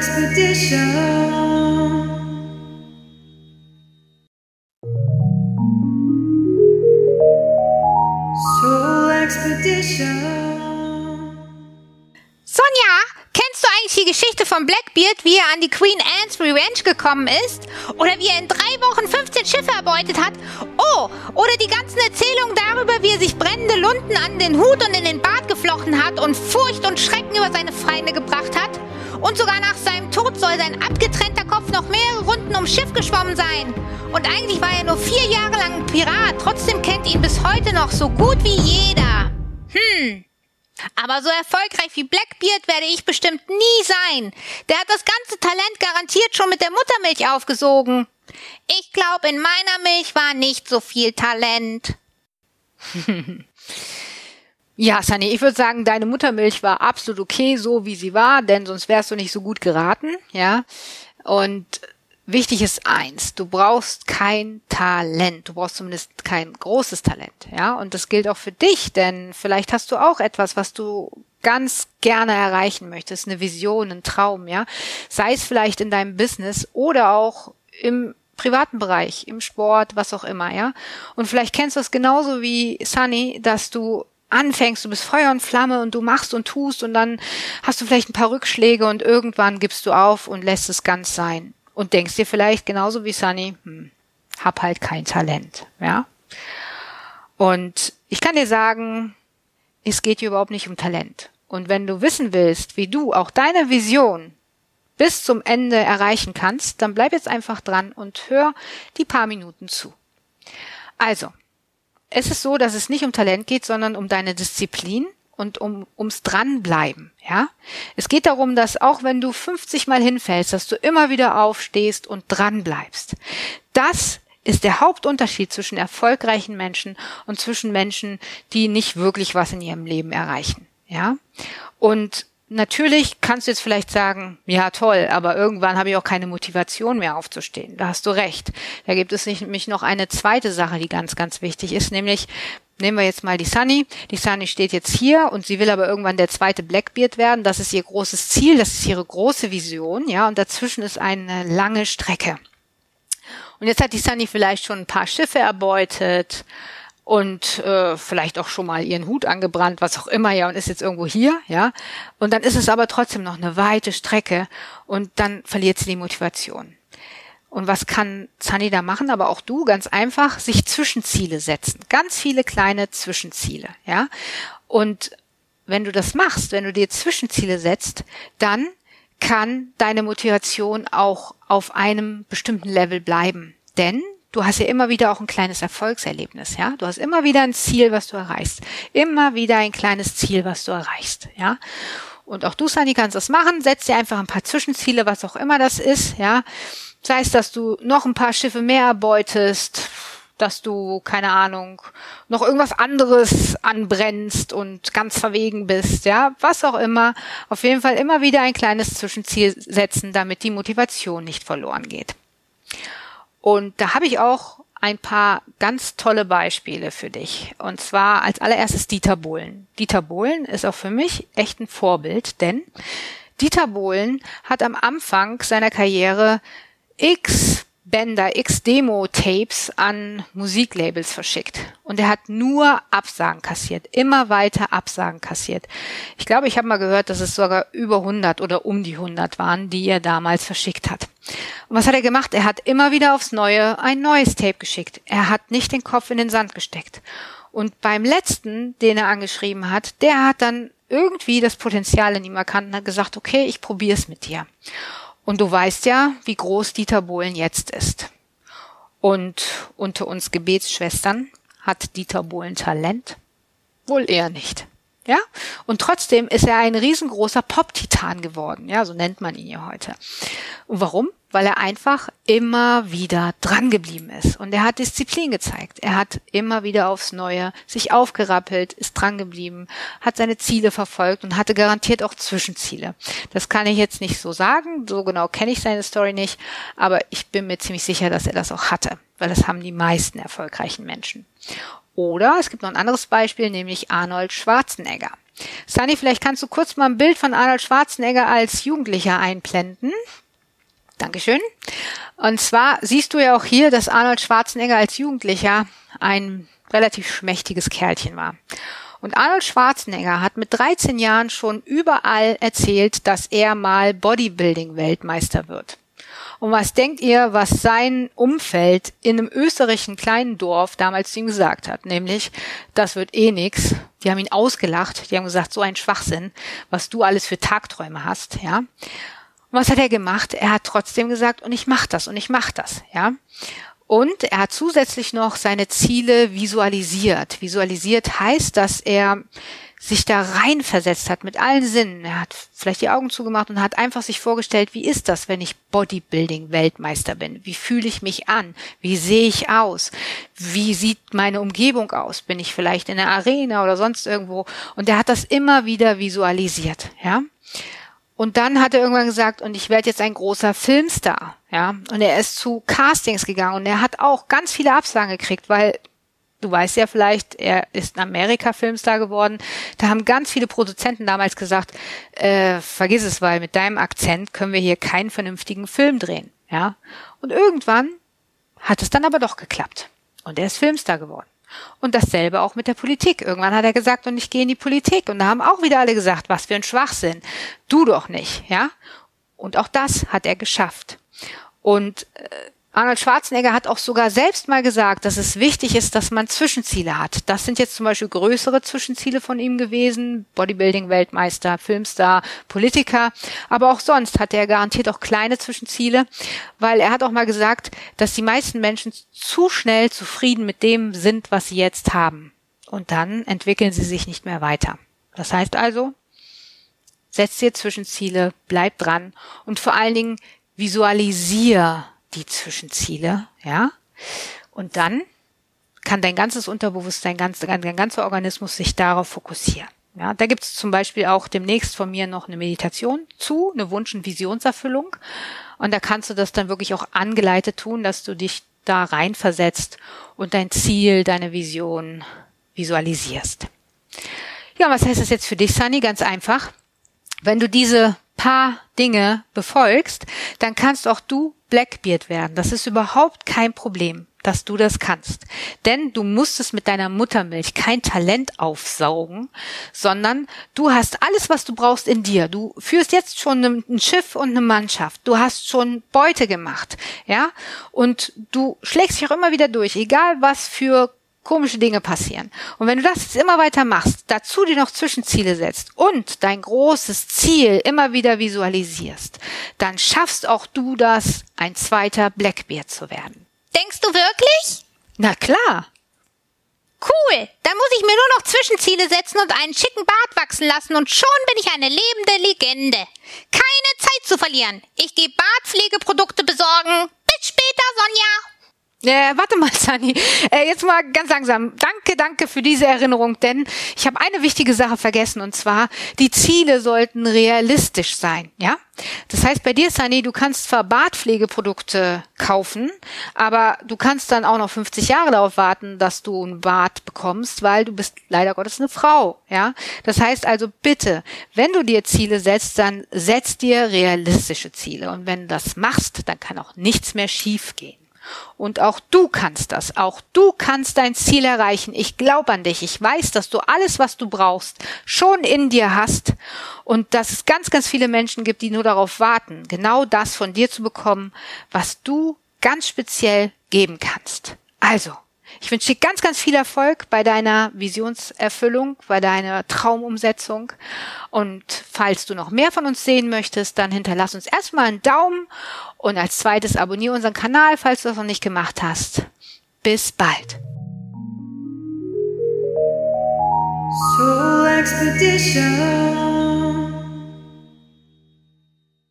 Expedition. Eigentlich die Geschichte von Blackbeard, wie er an die Queen Anne's Revenge gekommen ist? Oder wie er in drei Wochen 15 Schiffe erbeutet hat? Oh, oder die ganzen Erzählungen darüber, wie er sich brennende Lunden an den Hut und in den Bart geflochten hat und Furcht und Schrecken über seine Feinde gebracht hat? Und sogar nach seinem Tod soll sein abgetrennter Kopf noch mehrere Runden ums Schiff geschwommen sein. Und eigentlich war er nur vier Jahre lang ein Pirat, trotzdem kennt ihn bis heute noch so gut wie jeder. Hm. Aber so erfolgreich wie Blackbeard werde ich bestimmt nie sein. Der hat das ganze Talent garantiert schon mit der Muttermilch aufgesogen. Ich glaube, in meiner Milch war nicht so viel Talent. Ja, Sunny, ich würde sagen, deine Muttermilch war absolut okay, so wie sie war, denn sonst wärst du nicht so gut geraten, ja. Und wichtig ist eins, du brauchst kein Talent, du brauchst zumindest kein großes Talent, ja. Und das gilt auch für dich, denn vielleicht hast du auch etwas, was du ganz gerne erreichen möchtest, eine Vision, ein Traum, ja. Sei es vielleicht in deinem Business oder auch im privaten Bereich, im Sport, was auch immer, ja. Und vielleicht kennst du es genauso wie Sunny, dass du anfängst, du bist Feuer und Flamme und du machst und tust und dann hast du vielleicht ein paar Rückschläge und irgendwann gibst du auf und lässt es ganz sein und denkst dir vielleicht genauso wie Sunny, hm, hab halt kein Talent, ja. Und ich kann dir sagen, es geht hier überhaupt nicht um Talent. Und wenn du wissen willst, wie du auch deine Vision bis zum Ende erreichen kannst, dann bleib jetzt einfach dran und hör die paar Minuten zu. Also, es ist so, dass es nicht um Talent geht, sondern um deine Disziplin und um, ums Dranbleiben, ja. Es geht darum, dass auch wenn du 50 Mal hinfällst, dass du immer wieder aufstehst und dranbleibst. Das ist der Hauptunterschied zwischen erfolgreichen Menschen und zwischen Menschen, die nicht wirklich was in ihrem Leben erreichen, ja. Und Natürlich kannst du jetzt vielleicht sagen, ja toll, aber irgendwann habe ich auch keine Motivation mehr aufzustehen. Da hast du recht. Da gibt es nämlich noch eine zweite Sache, die ganz, ganz wichtig ist, nämlich nehmen wir jetzt mal die Sunny. Die Sunny steht jetzt hier und sie will aber irgendwann der zweite Blackbeard werden. Das ist ihr großes Ziel, das ist ihre große Vision, ja, und dazwischen ist eine lange Strecke. Und jetzt hat die Sunny vielleicht schon ein paar Schiffe erbeutet, und äh, vielleicht auch schon mal ihren Hut angebrannt, was auch immer, ja, und ist jetzt irgendwo hier, ja. Und dann ist es aber trotzdem noch eine weite Strecke und dann verliert sie die Motivation. Und was kann Sunny da machen? Aber auch du, ganz einfach, sich Zwischenziele setzen. Ganz viele kleine Zwischenziele, ja. Und wenn du das machst, wenn du dir Zwischenziele setzt, dann kann deine Motivation auch auf einem bestimmten Level bleiben. Denn du hast ja immer wieder auch ein kleines Erfolgserlebnis, ja. Du hast immer wieder ein Ziel, was du erreichst. Immer wieder ein kleines Ziel, was du erreichst, ja. Und auch du, Sani, kannst das machen. Setz dir einfach ein paar Zwischenziele, was auch immer das ist, ja. Sei es, dass du noch ein paar Schiffe mehr erbeutest, dass du, keine Ahnung, noch irgendwas anderes anbrennst und ganz verwegen bist, ja, was auch immer. Auf jeden Fall immer wieder ein kleines Zwischenziel setzen, damit die Motivation nicht verloren geht. Und da habe ich auch ein paar ganz tolle Beispiele für dich. Und zwar als allererstes Dieter Bohlen. Dieter Bohlen ist auch für mich echt ein Vorbild, denn Dieter Bohlen hat am Anfang seiner Karriere x Bänder, x Demo-Tapes an Musiklabels verschickt. Und er hat nur Absagen kassiert, immer weiter Absagen kassiert. Ich glaube, ich habe mal gehört, dass es sogar über 100 oder um die 100 waren, die er damals verschickt hat. Und was hat er gemacht? Er hat immer wieder aufs Neue ein neues Tape geschickt. Er hat nicht den Kopf in den Sand gesteckt. Und beim letzten, den er angeschrieben hat, der hat dann irgendwie das Potenzial in ihm erkannt und hat gesagt, okay, ich probiere es mit dir. Und du weißt ja, wie groß Dieter Bohlen jetzt ist. Und unter uns Gebetsschwestern hat Dieter Bohlen Talent? Wohl eher nicht. Ja? Und trotzdem ist er ein riesengroßer Pop-Titan geworden. Ja, so nennt man ihn ja heute. Und warum? Weil er einfach immer wieder dran geblieben ist. Und er hat Disziplin gezeigt. Er hat immer wieder aufs Neue sich aufgerappelt, ist dran geblieben, hat seine Ziele verfolgt und hatte garantiert auch Zwischenziele. Das kann ich jetzt nicht so sagen. So genau kenne ich seine Story nicht. Aber ich bin mir ziemlich sicher, dass er das auch hatte. Weil das haben die meisten erfolgreichen Menschen. Oder es gibt noch ein anderes Beispiel, nämlich Arnold Schwarzenegger. Sunny, vielleicht kannst du kurz mal ein Bild von Arnold Schwarzenegger als Jugendlicher einblenden. Dankeschön. Und zwar siehst du ja auch hier, dass Arnold Schwarzenegger als Jugendlicher ein relativ schmächtiges Kerlchen war. Und Arnold Schwarzenegger hat mit 13 Jahren schon überall erzählt, dass er mal Bodybuilding-Weltmeister wird. Und was denkt ihr, was sein Umfeld in einem österreichischen kleinen Dorf damals zu ihm gesagt hat? Nämlich, das wird eh nix. Die haben ihn ausgelacht. Die haben gesagt, so ein Schwachsinn, was du alles für Tagträume hast, ja. Und was hat er gemacht? Er hat trotzdem gesagt, und ich mach das, und ich mach das, ja. Und er hat zusätzlich noch seine Ziele visualisiert. Visualisiert heißt, dass er sich da reinversetzt hat mit allen Sinnen. Er hat vielleicht die Augen zugemacht und hat einfach sich vorgestellt, wie ist das, wenn ich Bodybuilding-Weltmeister bin? Wie fühle ich mich an? Wie sehe ich aus? Wie sieht meine Umgebung aus? Bin ich vielleicht in der Arena oder sonst irgendwo? Und er hat das immer wieder visualisiert, ja. Und dann hat er irgendwann gesagt, und ich werde jetzt ein großer Filmstar. Ja, und er ist zu Castings gegangen und er hat auch ganz viele Absagen gekriegt, weil du weißt ja vielleicht, er ist ein Amerika-Filmstar geworden. Da haben ganz viele Produzenten damals gesagt, äh, vergiss es, weil mit deinem Akzent können wir hier keinen vernünftigen Film drehen. Ja, und irgendwann hat es dann aber doch geklappt und er ist Filmstar geworden. Und dasselbe auch mit der Politik. Irgendwann hat er gesagt, und ich gehe in die Politik. Und da haben auch wieder alle gesagt, was für ein Schwachsinn. Du doch nicht, ja? Und auch das hat er geschafft. Und äh, Arnold Schwarzenegger hat auch sogar selbst mal gesagt, dass es wichtig ist, dass man Zwischenziele hat. Das sind jetzt zum Beispiel größere Zwischenziele von ihm gewesen. Bodybuilding-Weltmeister, Filmstar, Politiker. Aber auch sonst hat er garantiert auch kleine Zwischenziele, weil er hat auch mal gesagt, dass die meisten Menschen zu schnell zufrieden mit dem sind, was sie jetzt haben. Und dann entwickeln sie sich nicht mehr weiter. Das heißt also, setz dir Zwischenziele, bleib dran und vor allen Dingen visualisier die Zwischenziele, ja. Und dann kann dein ganzes Unterbewusstsein, ganz, dein ganzer Organismus sich darauf fokussieren. Ja, da gibt es zum Beispiel auch demnächst von mir noch eine Meditation zu, eine Wunsch- und Visionserfüllung. Und da kannst du das dann wirklich auch angeleitet tun, dass du dich da reinversetzt und dein Ziel, deine Vision visualisierst. Ja, was heißt das jetzt für dich, Sunny? Ganz einfach. Wenn du diese paar Dinge befolgst, dann kannst auch du Blackbeard werden. Das ist überhaupt kein Problem, dass du das kannst. Denn du musstest mit deiner Muttermilch kein Talent aufsaugen, sondern du hast alles, was du brauchst in dir. Du führst jetzt schon ein Schiff und eine Mannschaft. Du hast schon Beute gemacht, ja? Und du schlägst dich auch immer wieder durch, egal was für komische Dinge passieren. Und wenn du das jetzt immer weiter machst, dazu dir noch Zwischenziele setzt und dein großes Ziel immer wieder visualisierst, dann schaffst auch du das, ein zweiter Blackbeard zu werden. Denkst du wirklich? Na klar. Cool, dann muss ich mir nur noch Zwischenziele setzen und einen schicken Bart wachsen lassen und schon bin ich eine lebende Legende. Keine Zeit zu verlieren. Ich gehe Bartpflegeprodukte besorgen. Bis später. Äh, warte mal, Sani. Äh, jetzt mal ganz langsam. Danke, danke für diese Erinnerung, denn ich habe eine wichtige Sache vergessen und zwar, die Ziele sollten realistisch sein, ja? Das heißt, bei dir, Sani, du kannst zwar Bartpflegeprodukte kaufen, aber du kannst dann auch noch 50 Jahre darauf warten, dass du ein Bart bekommst, weil du bist leider Gottes eine Frau, ja? Das heißt also bitte, wenn du dir Ziele setzt, dann setz dir realistische Ziele und wenn du das machst, dann kann auch nichts mehr schiefgehen. Und auch du kannst das. Auch du kannst dein Ziel erreichen. Ich glaube an dich. Ich weiß, dass du alles, was du brauchst, schon in dir hast. Und dass es ganz, ganz viele Menschen gibt, die nur darauf warten, genau das von dir zu bekommen, was du ganz speziell geben kannst. Also, ich wünsche dir ganz, ganz viel Erfolg bei deiner Visionserfüllung, bei deiner Traumumsetzung. Und falls du noch mehr von uns sehen möchtest, dann hinterlass uns erstmal einen Daumen und als zweites abonniere unseren Kanal, falls du das noch nicht gemacht hast. Bis bald. Expedition.